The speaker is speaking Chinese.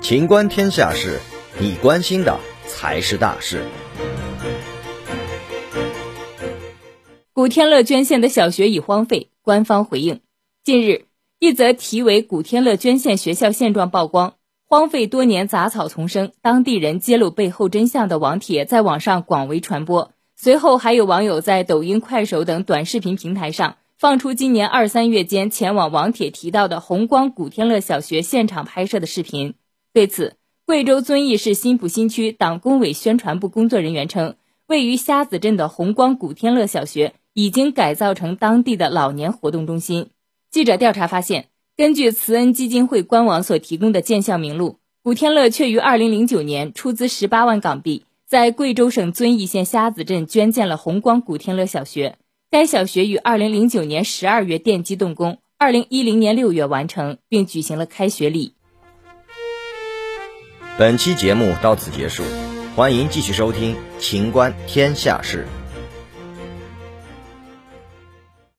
情观天下事，你关心的才是大事。古天乐捐献的小学已荒废，官方回应。近日，一则题为“古天乐捐献学校现状”曝光，荒废多年杂草丛生，当地人揭露背后真相的网帖在网上广为传播。随后，还有网友在抖音、快手等短视频平台上放出今年二三月间前往王铁提到的红光古天乐小学现场拍摄的视频。对此，贵州遵义市新浦新区党工委宣传部工作人员称，位于虾子镇的红光古天乐小学。已经改造成当地的老年活动中心。记者调查发现，根据慈恩基金会官网所提供的建校名录，古天乐却于二零零九年出资十八万港币，在贵州省遵义县虾子镇捐建了红光古天乐小学。该小学于二零零九年十二月奠基动工二零一零年六月完成，并举行了开学礼。本期节目到此结束，欢迎继续收听《秦观天下事》。